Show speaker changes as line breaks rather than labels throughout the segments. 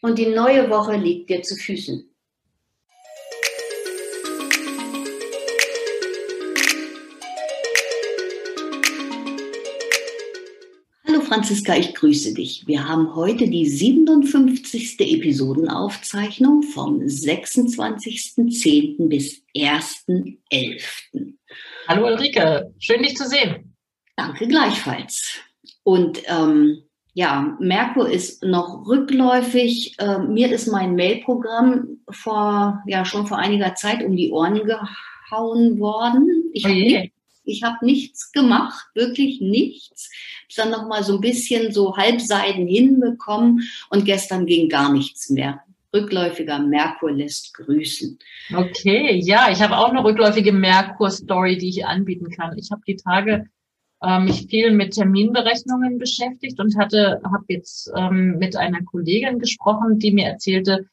und die neue Woche liegt dir zu Füßen. Hallo Franziska, ich grüße dich. Wir haben heute die 57. Episodenaufzeichnung vom 26.10. bis 1.11.
Hallo Ulrike, schön dich zu sehen.
Danke gleichfalls. Und ähm, ja, Merkur ist noch rückläufig. Äh, mir ist mein Mailprogramm vor, ja, schon vor einiger Zeit um die Ohren gehauen worden. Ich habe nicht, hab nichts gemacht, wirklich nichts. Ich dann noch mal so ein bisschen so Halbseiden hinbekommen und gestern ging gar nichts mehr. Rückläufiger Merkur lässt grüßen.
Okay, ja, ich habe auch eine rückläufige Merkur-Story, die ich anbieten kann. Ich habe die Tage äh, mich viel mit Terminberechnungen beschäftigt und hatte, habe jetzt ähm, mit einer Kollegin gesprochen, die mir erzählte,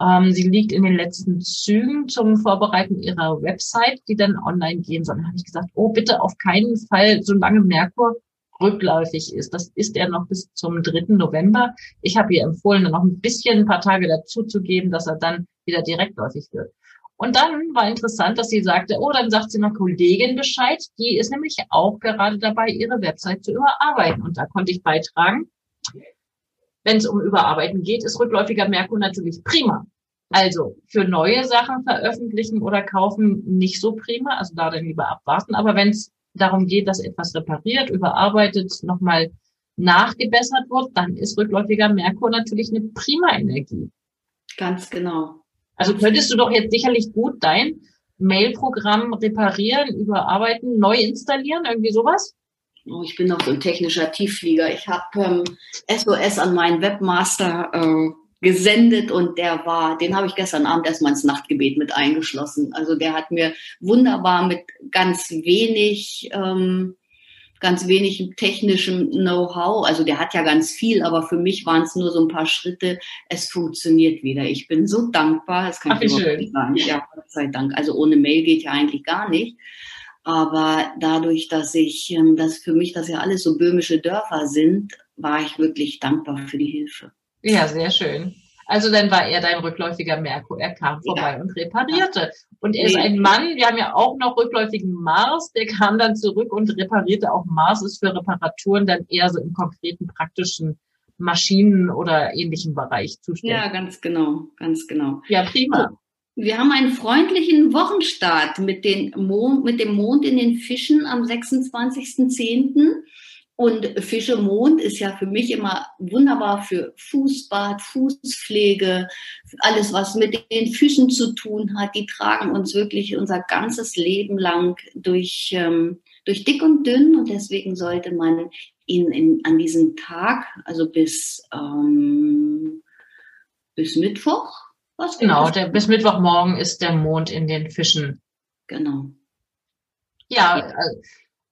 ähm, sie liegt in den letzten Zügen zum Vorbereiten ihrer Website, die dann online gehen soll. Dann habe ich gesagt, oh bitte auf keinen Fall, solange Merkur rückläufig ist. Das ist er noch bis zum 3. November. Ich habe ihr empfohlen, noch ein bisschen ein paar Tage dazu zu geben, dass er dann wieder direktläufig wird. Und dann war interessant, dass sie sagte, oh, dann sagt sie einer Kollegin Bescheid, die ist nämlich auch gerade dabei, ihre Website zu überarbeiten. Und da konnte ich beitragen, wenn es um Überarbeiten geht, ist rückläufiger Merkur natürlich prima. Also für neue Sachen veröffentlichen oder kaufen nicht so prima, also da dann lieber abwarten. Aber wenn es darum geht, dass etwas repariert, überarbeitet, nochmal nachgebessert wird, dann ist rückläufiger Merkur natürlich eine prima Energie.
Ganz genau.
Also könntest du doch jetzt sicherlich gut dein Mailprogramm reparieren, überarbeiten, neu installieren, irgendwie sowas?
Oh, ich bin noch so ein technischer Tiefflieger. Ich habe ähm, SOS an meinen Webmaster äh, gesendet und der war, den habe ich gestern Abend erstmal ins Nachtgebet mit eingeschlossen. Also der hat mir wunderbar mit ganz wenig ähm, ganz wenig technischem Know-how. Also der hat ja ganz viel, aber für mich waren es nur so ein paar Schritte. Es funktioniert wieder. Ich bin so dankbar. Das kann Ach, ich schön. sagen. Ja, Gott sei Dank. Also ohne Mail geht ja eigentlich gar nicht. Aber dadurch, dass ich, ähm, dass für mich das ja alles so böhmische Dörfer sind, war ich wirklich dankbar für die Hilfe.
Ja, sehr schön. Also dann war er dein rückläufiger Merkur. Er kam vorbei ja. und reparierte. Und er ist ein Mann, wir haben ja auch noch rückläufigen Mars, der kam dann zurück und reparierte. Auch Mars ist für Reparaturen dann eher so im konkreten, praktischen Maschinen- oder ähnlichen Bereich zuständig.
Ja, ganz genau, ganz genau.
Ja, prima.
Wir haben einen freundlichen Wochenstart mit, den Mond, mit dem Mond in den Fischen am 26.10. Und Fische Mond ist ja für mich immer wunderbar für Fußbad, Fußpflege, alles, was mit den Füßen zu tun hat. Die tragen uns wirklich unser ganzes Leben lang durch, ähm, durch dick und dünn. Und deswegen sollte man ihn in, an diesem Tag, also bis, ähm, bis Mittwoch,
was Genau, der, bis Mittwochmorgen ist der Mond in den Fischen.
Genau.
Ja. Also,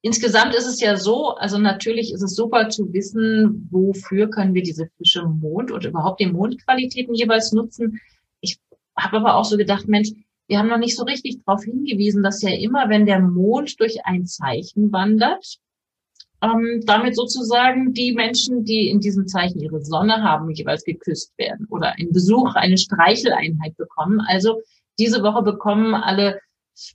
Insgesamt ist es ja so, also natürlich ist es super zu wissen, wofür können wir diese Fische Mond und überhaupt die Mondqualitäten jeweils nutzen. Ich habe aber auch so gedacht, Mensch, wir haben noch nicht so richtig darauf hingewiesen, dass ja immer, wenn der Mond durch ein Zeichen wandert, ähm, damit sozusagen die Menschen, die in diesem Zeichen ihre Sonne haben, jeweils geküsst werden oder einen Besuch, eine Streicheleinheit bekommen. Also diese Woche bekommen alle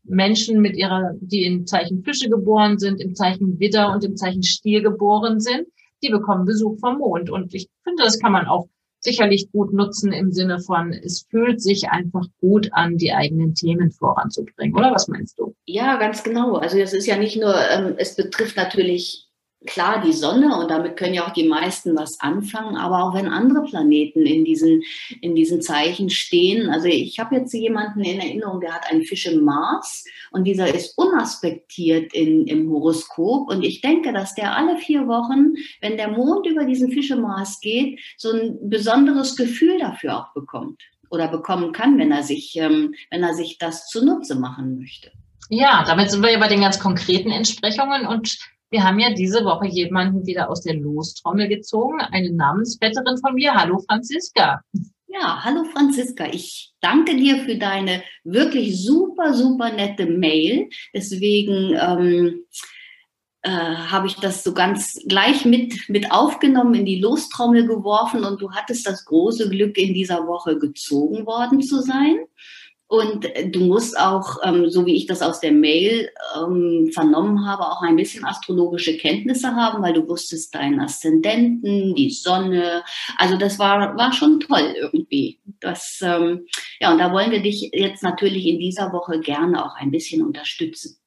Menschen mit ihrer, die im Zeichen Fische geboren sind, im Zeichen Widder und im Zeichen Stier geboren sind, die bekommen Besuch vom Mond. Und ich finde, das kann man auch sicherlich gut nutzen im Sinne von, es fühlt sich einfach gut an, die eigenen Themen voranzubringen. Oder was meinst du?
Ja, ganz genau. Also es ist ja nicht nur, ähm, es betrifft natürlich klar die Sonne und damit können ja auch die meisten was anfangen, aber auch wenn andere Planeten in diesen, in diesen Zeichen stehen. Also ich habe jetzt jemanden in Erinnerung, der hat einen Fisch im Mars und dieser ist unaspektiert in, im Horoskop und ich denke, dass der alle vier Wochen, wenn der Mond über diesen Fisch im Mars geht, so ein besonderes Gefühl dafür auch bekommt. oder bekommen kann, wenn er sich, ähm, wenn er sich das zunutze machen möchte.
Ja, damit sind wir ja bei den ganz konkreten Entsprechungen und wir haben ja diese Woche jemanden wieder aus der Lostrommel gezogen, eine Namensvetterin von mir. Hallo Franziska.
Ja, hallo Franziska. Ich danke dir für deine wirklich super, super nette Mail. Deswegen ähm, äh, habe ich das so ganz gleich mit, mit aufgenommen, in die Lostrommel geworfen und du hattest das große Glück, in dieser Woche gezogen worden zu sein. Und du musst auch, ähm, so wie ich das aus der Mail ähm, vernommen habe, auch ein bisschen astrologische Kenntnisse haben, weil du wusstest deinen Aszendenten, die Sonne. Also das war, war schon toll irgendwie. Das, ähm, ja, und da wollen wir dich jetzt natürlich in dieser Woche gerne auch ein bisschen unterstützen.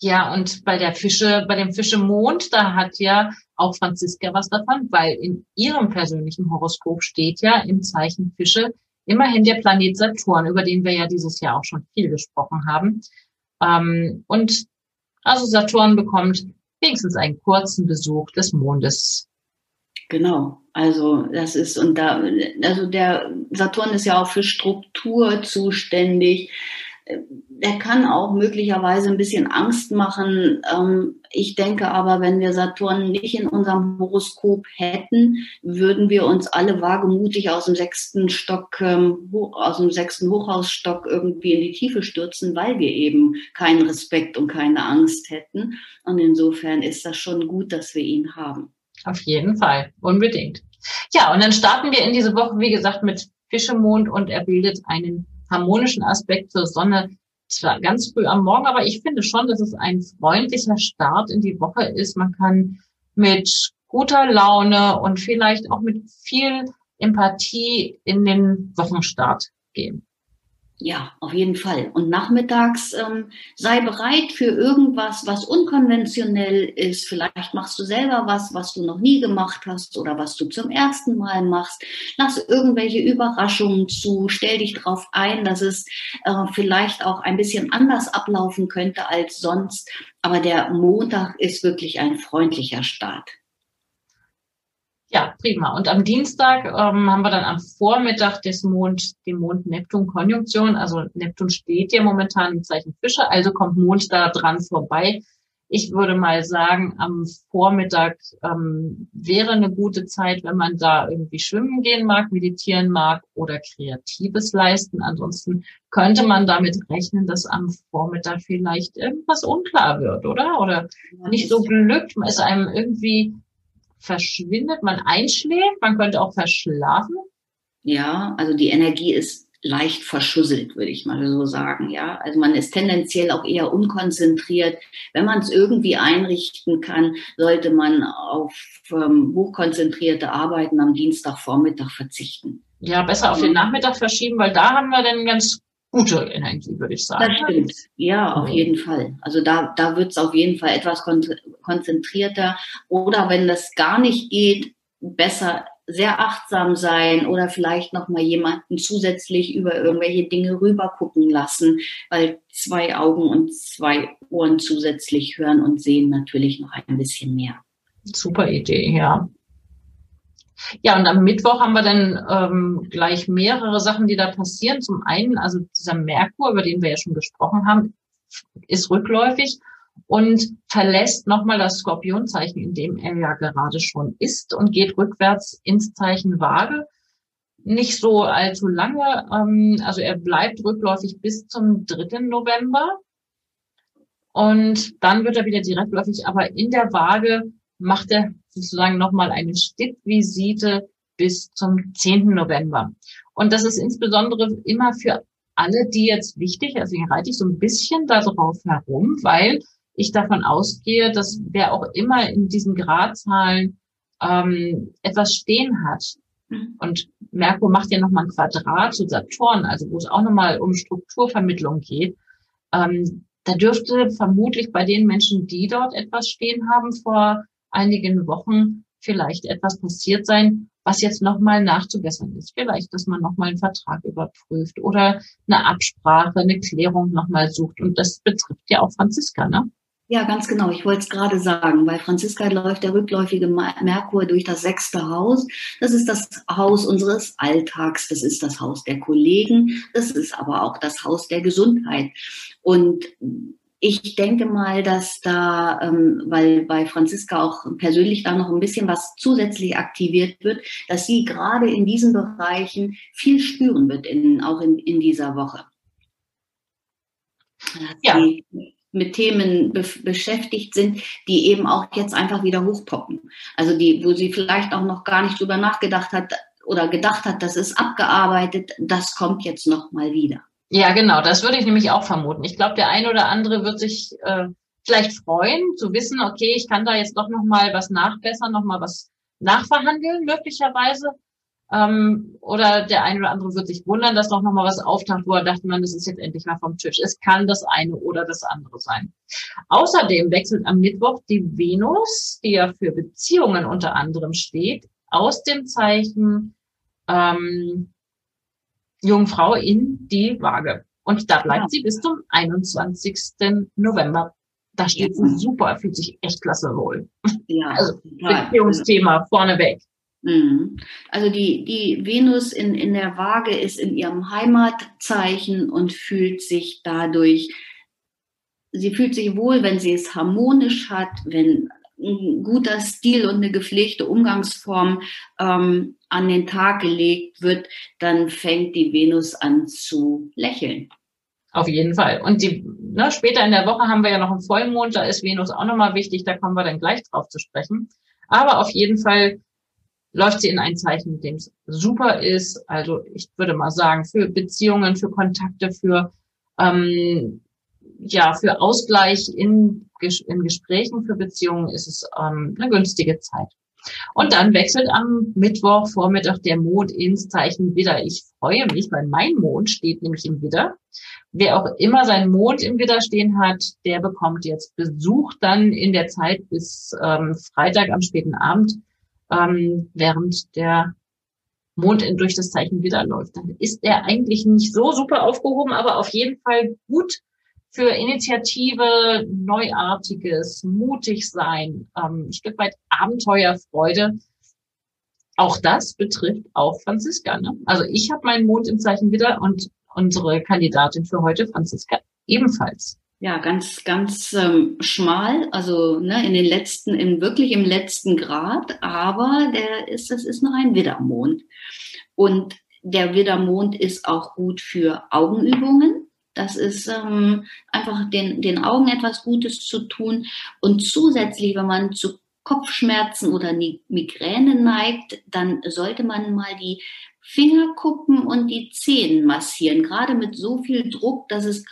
Ja, und bei der Fische, bei dem Fischemond, da hat ja auch Franziska was davon, weil in ihrem persönlichen Horoskop steht ja im Zeichen Fische immerhin der Planet Saturn, über den wir ja dieses Jahr auch schon viel gesprochen haben. Ähm, und also Saturn bekommt wenigstens einen kurzen Besuch des Mondes.
Genau, also das ist und da, also der Saturn ist ja auch für Struktur zuständig der kann auch möglicherweise ein bisschen Angst machen. Ähm, ich denke aber, wenn wir Saturn nicht in unserem Horoskop hätten, würden wir uns alle wagemutig aus dem sechsten Stock, ähm, aus dem sechsten Hochhausstock irgendwie in die Tiefe stürzen, weil wir eben keinen Respekt und keine Angst hätten. Und insofern ist das schon gut, dass wir ihn haben.
Auf jeden Fall, unbedingt. Ja, und dann starten wir in diese Woche, wie gesagt, mit Fischemond und er bildet einen harmonischen Aspekt zur Sonne zwar ganz früh am Morgen, aber ich finde schon, dass es ein freundlicher Start in die Woche ist. Man kann mit guter Laune und vielleicht auch mit viel Empathie in den Wochenstart gehen.
Ja, auf jeden Fall. Und nachmittags ähm, sei bereit für irgendwas, was unkonventionell ist. Vielleicht machst du selber was, was du noch nie gemacht hast oder was du zum ersten Mal machst. Lass irgendwelche Überraschungen zu. Stell dich darauf ein, dass es äh, vielleicht auch ein bisschen anders ablaufen könnte als sonst. Aber der Montag ist wirklich ein freundlicher Start.
Ja, prima. Und am Dienstag ähm, haben wir dann am Vormittag des Mond, die Mond-Neptun-Konjunktion. Also Neptun steht ja momentan im Zeichen Fische, also kommt Mond da dran vorbei. Ich würde mal sagen, am Vormittag ähm, wäre eine gute Zeit, wenn man da irgendwie schwimmen gehen mag, meditieren mag oder Kreatives leisten. Ansonsten könnte man damit rechnen, dass am Vormittag vielleicht irgendwas unklar wird, oder? Oder nicht so glückt. Man ist einem irgendwie verschwindet, man einschläft, man könnte auch verschlafen.
Ja, also die Energie ist leicht verschusselt, würde ich mal so sagen. Ja, also man ist tendenziell auch eher unkonzentriert. Wenn man es irgendwie einrichten kann, sollte man auf ähm, hochkonzentrierte Arbeiten am Dienstagvormittag verzichten.
Ja, besser auf den Nachmittag verschieben, weil da haben wir dann ganz gute Energie, würde ich sagen.
Das stimmt. Ja, auf jeden Fall. Also da, da wird es auf jeden Fall etwas konzentrierter. Oder wenn das gar nicht geht, besser sehr achtsam sein oder vielleicht noch mal jemanden zusätzlich über irgendwelche Dinge rüber gucken lassen, weil zwei Augen und zwei Ohren zusätzlich hören und sehen natürlich noch ein bisschen mehr.
Super Idee, ja. Ja, und am Mittwoch haben wir dann ähm, gleich mehrere Sachen, die da passieren. Zum einen, also dieser Merkur, über den wir ja schon gesprochen haben, ist rückläufig und verlässt nochmal das Skorpionzeichen, in dem er ja gerade schon ist und geht rückwärts ins Zeichen Waage. Nicht so allzu lange, ähm, also er bleibt rückläufig bis zum 3. November. Und dann wird er wieder direktläufig, aber in der Waage macht er sozusagen nochmal eine Stippvisite bis zum 10. November. Und das ist insbesondere immer für alle, die jetzt wichtig, also hier reite ich so ein bisschen darauf herum, weil ich davon ausgehe, dass wer auch immer in diesen Gradzahlen ähm, etwas stehen hat, mhm. und Merkur macht ja nochmal ein Quadrat zu Saturn, also wo es auch nochmal um Strukturvermittlung geht, ähm, da dürfte vermutlich bei den Menschen, die dort etwas stehen haben vor einigen Wochen vielleicht etwas passiert sein, was jetzt nochmal nachzubessern ist. Vielleicht, dass man nochmal einen Vertrag überprüft oder eine Absprache, eine Klärung nochmal sucht. Und das betrifft ja auch Franziska, ne?
Ja, ganz genau. Ich wollte es gerade sagen. Bei Franziska läuft der rückläufige Merkur durch das sechste Haus. Das ist das Haus unseres Alltags. Das ist das Haus der Kollegen. Das ist aber auch das Haus der Gesundheit. Und ich denke mal, dass da, ähm, weil bei Franziska auch persönlich da noch ein bisschen was zusätzlich aktiviert wird, dass sie gerade in diesen Bereichen viel spüren wird, in, auch in, in dieser Woche. Ja. Sie mit Themen be beschäftigt sind, die eben auch jetzt einfach wieder hochpoppen. Also die, wo sie vielleicht auch noch gar nicht drüber nachgedacht hat oder gedacht hat, das ist abgearbeitet, das kommt jetzt noch mal wieder.
Ja, genau, das würde ich nämlich auch vermuten. Ich glaube, der eine oder andere wird sich äh, vielleicht freuen, zu wissen, okay, ich kann da jetzt doch noch mal was nachbessern, noch mal was nachverhandeln möglicherweise. Ähm, oder der eine oder andere wird sich wundern, dass doch nochmal was auftaucht, wo er dachte, man, das ist jetzt endlich mal vom Tisch. Es kann das eine oder das andere sein. Außerdem wechselt am Mittwoch die Venus, die ja für Beziehungen unter anderem steht, aus dem Zeichen ähm, Jungfrau in die Waage. Und da bleibt ja. sie bis zum 21. November. Da steht ja. sie super, fühlt sich echt klasse wohl. Ja, also Beziehungsthema vorneweg.
Mhm. Also die, die Venus in, in der Waage ist in ihrem Heimatzeichen und fühlt sich dadurch, sie fühlt sich wohl, wenn sie es harmonisch hat, wenn ein guter Stil und eine gepflegte Umgangsform ähm, an den Tag gelegt wird, dann fängt die Venus an zu lächeln.
Auf jeden Fall. Und die, ne, später in der Woche haben wir ja noch einen Vollmond, da ist Venus auch nochmal wichtig, da kommen wir dann gleich drauf zu sprechen. Aber auf jeden Fall läuft sie in ein Zeichen, mit dem es super ist. Also ich würde mal sagen, für Beziehungen, für Kontakte, für ähm, ja, für Ausgleich in, in Gesprächen für Beziehungen ist es ähm, eine günstige Zeit. Und dann wechselt am Mittwoch Vormittag der Mond ins Zeichen Widder. Ich freue mich, weil mein Mond steht nämlich im Widder. Wer auch immer seinen Mond im Widder stehen hat, der bekommt jetzt Besuch dann in der Zeit bis ähm, Freitag am späten Abend ähm, während der Mond durch das Zeichen wieder läuft. Dann ist er eigentlich nicht so super aufgehoben, aber auf jeden Fall gut für Initiative, Neuartiges, mutig sein, ähm, ein Stück weit Abenteuerfreude. Auch das betrifft auch Franziska. Ne? Also ich habe meinen Mond im Zeichen wieder und unsere Kandidatin für heute, Franziska, ebenfalls
ja, ganz, ganz ähm, schmal, also ne, in den letzten, in wirklich im letzten Grad, aber der ist, das ist noch ein Widdermond. Und der Widdermond ist auch gut für Augenübungen. Das ist ähm, einfach den, den Augen etwas Gutes zu tun. Und zusätzlich, wenn man zu Kopfschmerzen oder Migräne neigt, dann sollte man mal die Fingerkuppen und die Zehen massieren. Gerade mit so viel Druck, dass es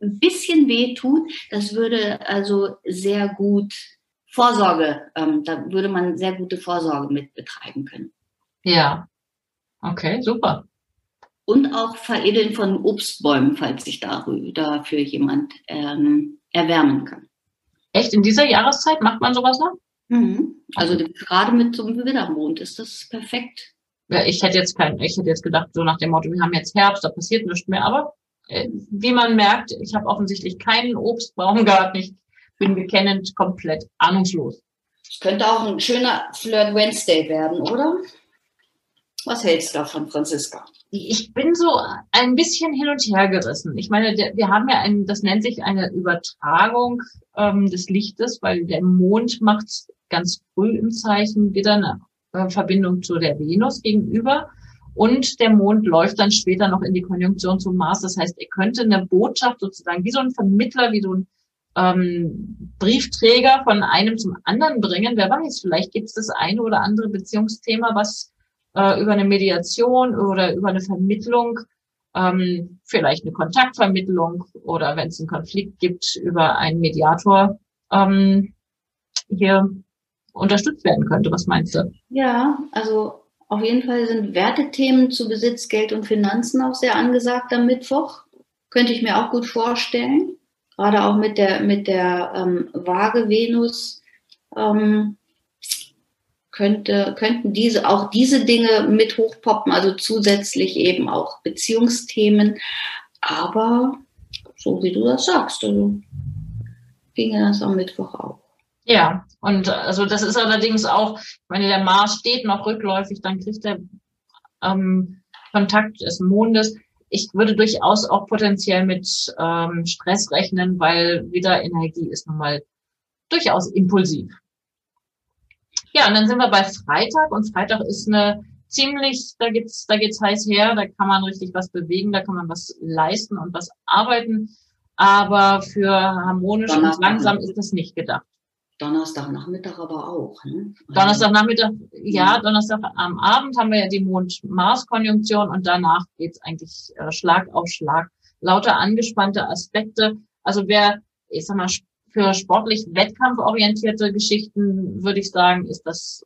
ein bisschen weh tut, das würde also sehr gut Vorsorge, ähm, da würde man sehr gute Vorsorge mit betreiben können.
Ja, okay, super.
Und auch Veredeln von Obstbäumen, falls sich dafür jemand ähm, erwärmen kann.
Echt, in dieser Jahreszeit macht man sowas noch?
Mhm. Also gerade mit so einem Widdermond ist das perfekt.
Ja, ich hätte jetzt kein, ich hätte jetzt gedacht, so nach dem Motto, wir haben jetzt Herbst, da passiert nichts mehr, aber äh, wie man merkt, ich habe offensichtlich keinen Obstbaum gehabt. Ich bin bekennend komplett ahnungslos.
Es könnte auch ein schöner Flirt Wednesday werden, oder? Was hältst du davon, Franziska?
Ich bin so ein bisschen hin und her gerissen. Ich meine, wir haben ja ein, das nennt sich eine Übertragung ähm, des Lichtes, weil der Mond macht ganz früh im Zeichen wieder eine äh, Verbindung zu der Venus gegenüber. Und der Mond läuft dann später noch in die Konjunktion zum Mars. Das heißt, er könnte eine Botschaft sozusagen wie so ein Vermittler, wie so ein ähm, Briefträger von einem zum anderen bringen. Wer weiß, vielleicht gibt es das eine oder andere Beziehungsthema, was äh, über eine Mediation oder über eine Vermittlung, ähm, vielleicht eine Kontaktvermittlung oder wenn es einen Konflikt gibt, über einen Mediator ähm, hier unterstützt werden könnte. Was meinst du?
Ja, also auf jeden Fall sind Wertethemen zu Besitz, Geld und Finanzen auch sehr angesagt am Mittwoch. Könnte ich mir auch gut vorstellen. Gerade auch mit der, mit der ähm, Waage Venus ähm, könnte, könnten diese, auch diese Dinge mit hochpoppen, also zusätzlich eben auch Beziehungsthemen. Aber so wie du das sagst, also ginge das am Mittwoch auch.
Ja, und also das ist allerdings auch, wenn der Mars steht noch rückläufig, dann kriegt der ähm, Kontakt des Mondes. Ich würde durchaus auch potenziell mit ähm, Stress rechnen, weil wieder Energie ist nun mal durchaus impulsiv. Ja, und dann sind wir bei Freitag und Freitag ist eine ziemlich, da geht's, da geht's heiß her, da kann man richtig was bewegen, da kann man was leisten und was arbeiten. Aber für harmonisch und langsam ist das nicht gedacht.
Donnerstagnachmittag aber auch. Ne?
Donnerstagnachmittag, ja, Donnerstag am Abend haben wir ja die Mond-Mars-Konjunktion und danach geht's eigentlich äh, Schlag auf Schlag. Lauter angespannte Aspekte. Also wer, ich sag mal, für sportlich wettkampforientierte Geschichten würde ich sagen, ist das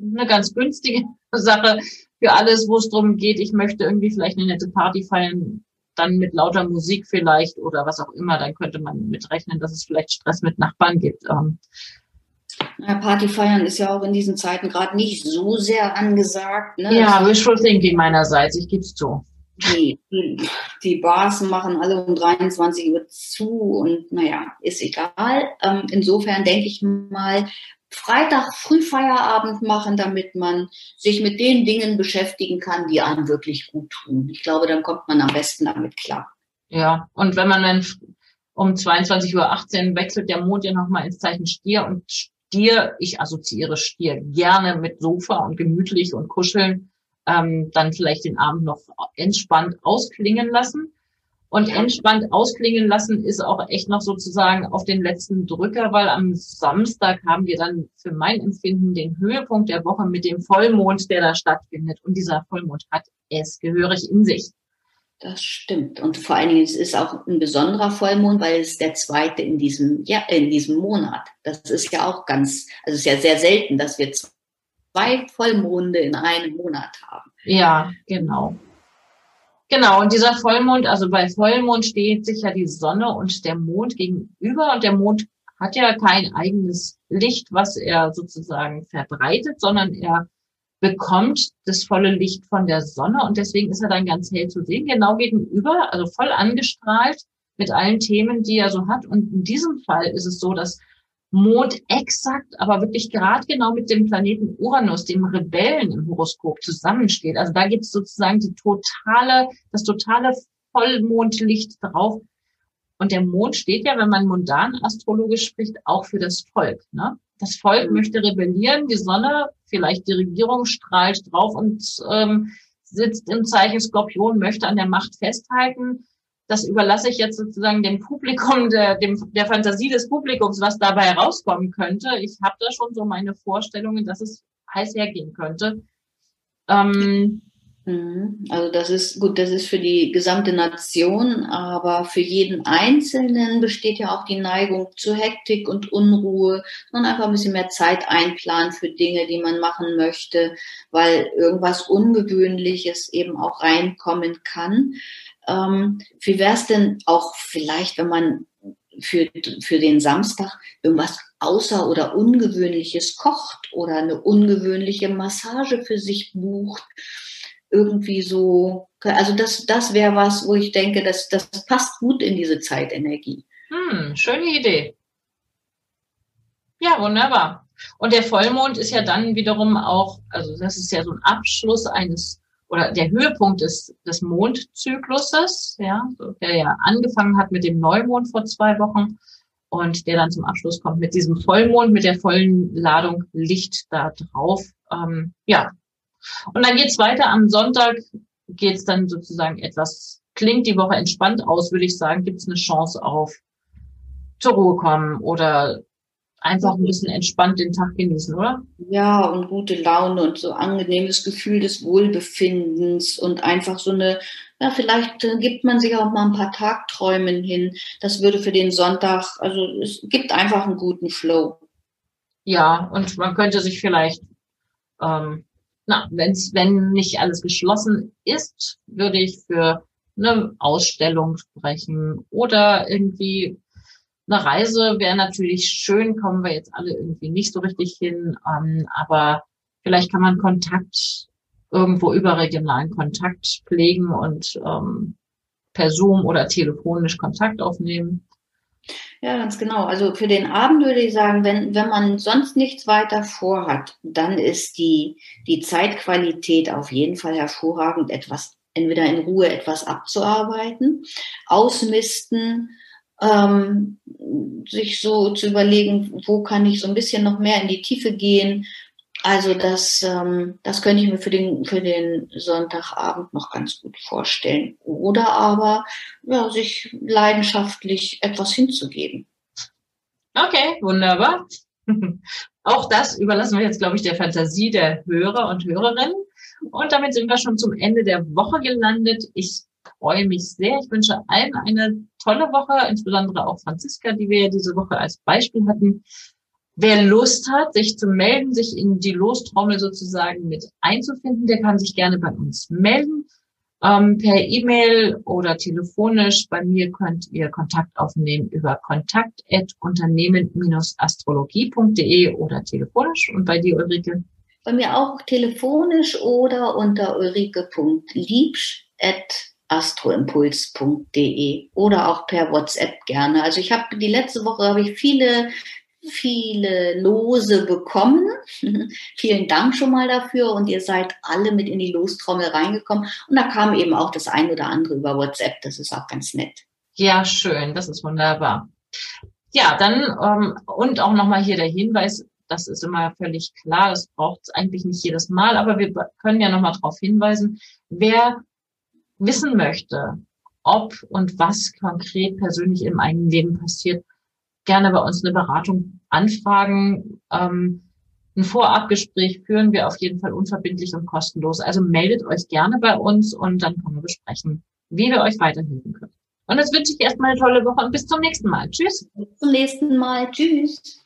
eine ganz günstige Sache. Für alles, wo es darum geht, ich möchte irgendwie vielleicht eine nette Party feiern, dann mit lauter Musik vielleicht oder was auch immer, dann könnte man mitrechnen, dass es vielleicht Stress mit Nachbarn gibt. Ähm,
ja, Party feiern ist ja auch in diesen Zeiten gerade nicht so sehr angesagt.
Ne? Ja, wishful thinking meinerseits, ich gebe es zu.
Die, die, Bars machen alle um 23 Uhr zu und naja, ist egal. Ähm, insofern denke ich mal, Freitag Frühfeierabend machen, damit man sich mit den Dingen beschäftigen kann, die einem wirklich gut tun. Ich glaube, dann kommt man am besten damit klar.
Ja, und wenn man dann um 22.18 Uhr wechselt der Mond ja nochmal ins Zeichen Stier und Stier, ich assoziiere Stier gerne mit Sofa und gemütlich und kuscheln, ähm, dann vielleicht den Abend noch entspannt ausklingen lassen. Und entspannt ausklingen lassen ist auch echt noch sozusagen auf den letzten Drücker, weil am Samstag haben wir dann für mein Empfinden den Höhepunkt der Woche mit dem Vollmond, der da stattfindet. Und dieser Vollmond hat es gehörig in sich.
Das stimmt. Und vor allen Dingen, es ist auch ein besonderer Vollmond, weil es der zweite in diesem, ja, in diesem Monat. Das ist ja auch ganz, also es ist ja sehr selten, dass wir zwei Vollmonde in einem Monat haben.
Ja, genau. Genau, und dieser Vollmond, also bei Vollmond steht sich ja die Sonne und der Mond gegenüber und der Mond hat ja kein eigenes Licht, was er sozusagen verbreitet, sondern er bekommt das volle Licht von der Sonne und deswegen ist er dann ganz hell zu sehen, genau gegenüber, also voll angestrahlt mit allen Themen, die er so hat. Und in diesem Fall ist es so, dass Mond exakt, aber wirklich gerade genau mit dem Planeten Uranus, dem Rebellen im Horoskop zusammensteht. Also da gibt es sozusagen die totale, das totale Vollmondlicht drauf. Und der Mond steht ja, wenn man mundan astrologisch spricht, auch für das Volk. Ne? Das Volk mhm. möchte rebellieren, die Sonne, vielleicht die Regierung strahlt drauf und ähm, sitzt im Zeichen Skorpion, möchte an der Macht festhalten das überlasse ich jetzt sozusagen dem Publikum, der, dem, der Fantasie des Publikums, was dabei herauskommen könnte. Ich habe da schon so meine Vorstellungen, dass es heiß hergehen könnte. Ähm,
mhm. also das ist gut, das ist für die gesamte Nation, aber für jeden Einzelnen besteht ja auch die Neigung zu Hektik und Unruhe und einfach ein bisschen mehr Zeit einplanen für Dinge, die man machen möchte, weil irgendwas Ungewöhnliches eben auch reinkommen kann. Ähm, wie wäre es denn auch vielleicht, wenn man für, für den Samstag irgendwas außer- oder ungewöhnliches kocht oder eine ungewöhnliche Massage für sich bucht? Irgendwie so, also das, das wäre was, wo ich denke, das, das passt gut in diese Zeitenergie.
Hm, schöne Idee. Ja, wunderbar. Und der Vollmond ist ja dann wiederum auch, also das ist ja so ein Abschluss eines oder der Höhepunkt des, des Mondzykluses, ja, der ja angefangen hat mit dem Neumond vor zwei Wochen und der dann zum Abschluss kommt mit diesem Vollmond, mit der vollen Ladung Licht da drauf. Ähm, ja. Und dann geht's weiter. Am Sonntag geht's dann sozusagen etwas, klingt die Woche entspannt aus, würde ich sagen, gibt's eine Chance auf zur Ruhe kommen oder einfach ein bisschen entspannt den Tag genießen, oder?
Ja, und gute Laune und so angenehmes Gefühl des Wohlbefindens und einfach so eine, ja, vielleicht äh, gibt man sich auch mal ein paar Tagträumen hin. Das würde für den Sonntag, also es gibt einfach einen guten Flow.
Ja, und man könnte sich vielleicht, ähm, na, wenn's, wenn nicht alles geschlossen ist, würde ich für eine Ausstellung sprechen oder irgendwie eine Reise wäre natürlich schön, kommen wir jetzt alle irgendwie nicht so richtig hin, ähm, aber vielleicht kann man Kontakt irgendwo überregionalen Kontakt pflegen und ähm, per Zoom oder telefonisch Kontakt aufnehmen.
Ja, ganz genau. Also für den Abend würde ich sagen, wenn, wenn man sonst nichts weiter vorhat, dann ist die, die Zeitqualität auf jeden Fall hervorragend, etwas, entweder in Ruhe etwas abzuarbeiten, ausmisten, ähm, sich so zu überlegen, wo kann ich so ein bisschen noch mehr in die Tiefe gehen. Also das, ähm, das könnte ich mir für den, für den Sonntagabend noch ganz gut vorstellen. Oder aber ja, sich leidenschaftlich etwas hinzugeben.
Okay, wunderbar. Auch das überlassen wir jetzt, glaube ich, der Fantasie der Hörer und Hörerinnen. Und damit sind wir schon zum Ende der Woche gelandet. Ich freue mich sehr. Ich wünsche allen eine tolle Woche, insbesondere auch Franziska, die wir ja diese Woche als Beispiel hatten. Wer Lust hat, sich zu melden, sich in die Lostrommel sozusagen mit einzufinden, der kann sich gerne bei uns melden. Ähm, per E-Mail oder telefonisch. Bei mir könnt ihr Kontakt aufnehmen über kontakt.unternehmen-astrologie.de oder telefonisch. Und bei dir, Ulrike?
Bei mir auch telefonisch oder unter ulrike.liebsch@ astroimpuls.de oder auch per WhatsApp gerne. Also ich habe die letzte Woche habe ich viele viele Lose bekommen. Vielen Dank schon mal dafür und ihr seid alle mit in die Lostrommel reingekommen und da kam eben auch das ein oder andere über WhatsApp. Das ist auch ganz nett.
Ja, schön, das ist wunderbar. Ja, dann ähm, und auch nochmal hier der Hinweis, das ist immer völlig klar, das braucht es eigentlich nicht jedes Mal, aber wir können ja nochmal darauf hinweisen, wer wissen möchte, ob und was konkret persönlich im eigenen Leben passiert, gerne bei uns eine Beratung anfragen. Ähm, ein Vorabgespräch führen wir auf jeden Fall unverbindlich und kostenlos. Also meldet euch gerne bei uns und dann können wir besprechen, wie wir euch weiterhelfen können. Und jetzt wünsche ich erstmal eine tolle Woche und bis zum nächsten Mal. Tschüss.
Bis zum nächsten Mal. Tschüss.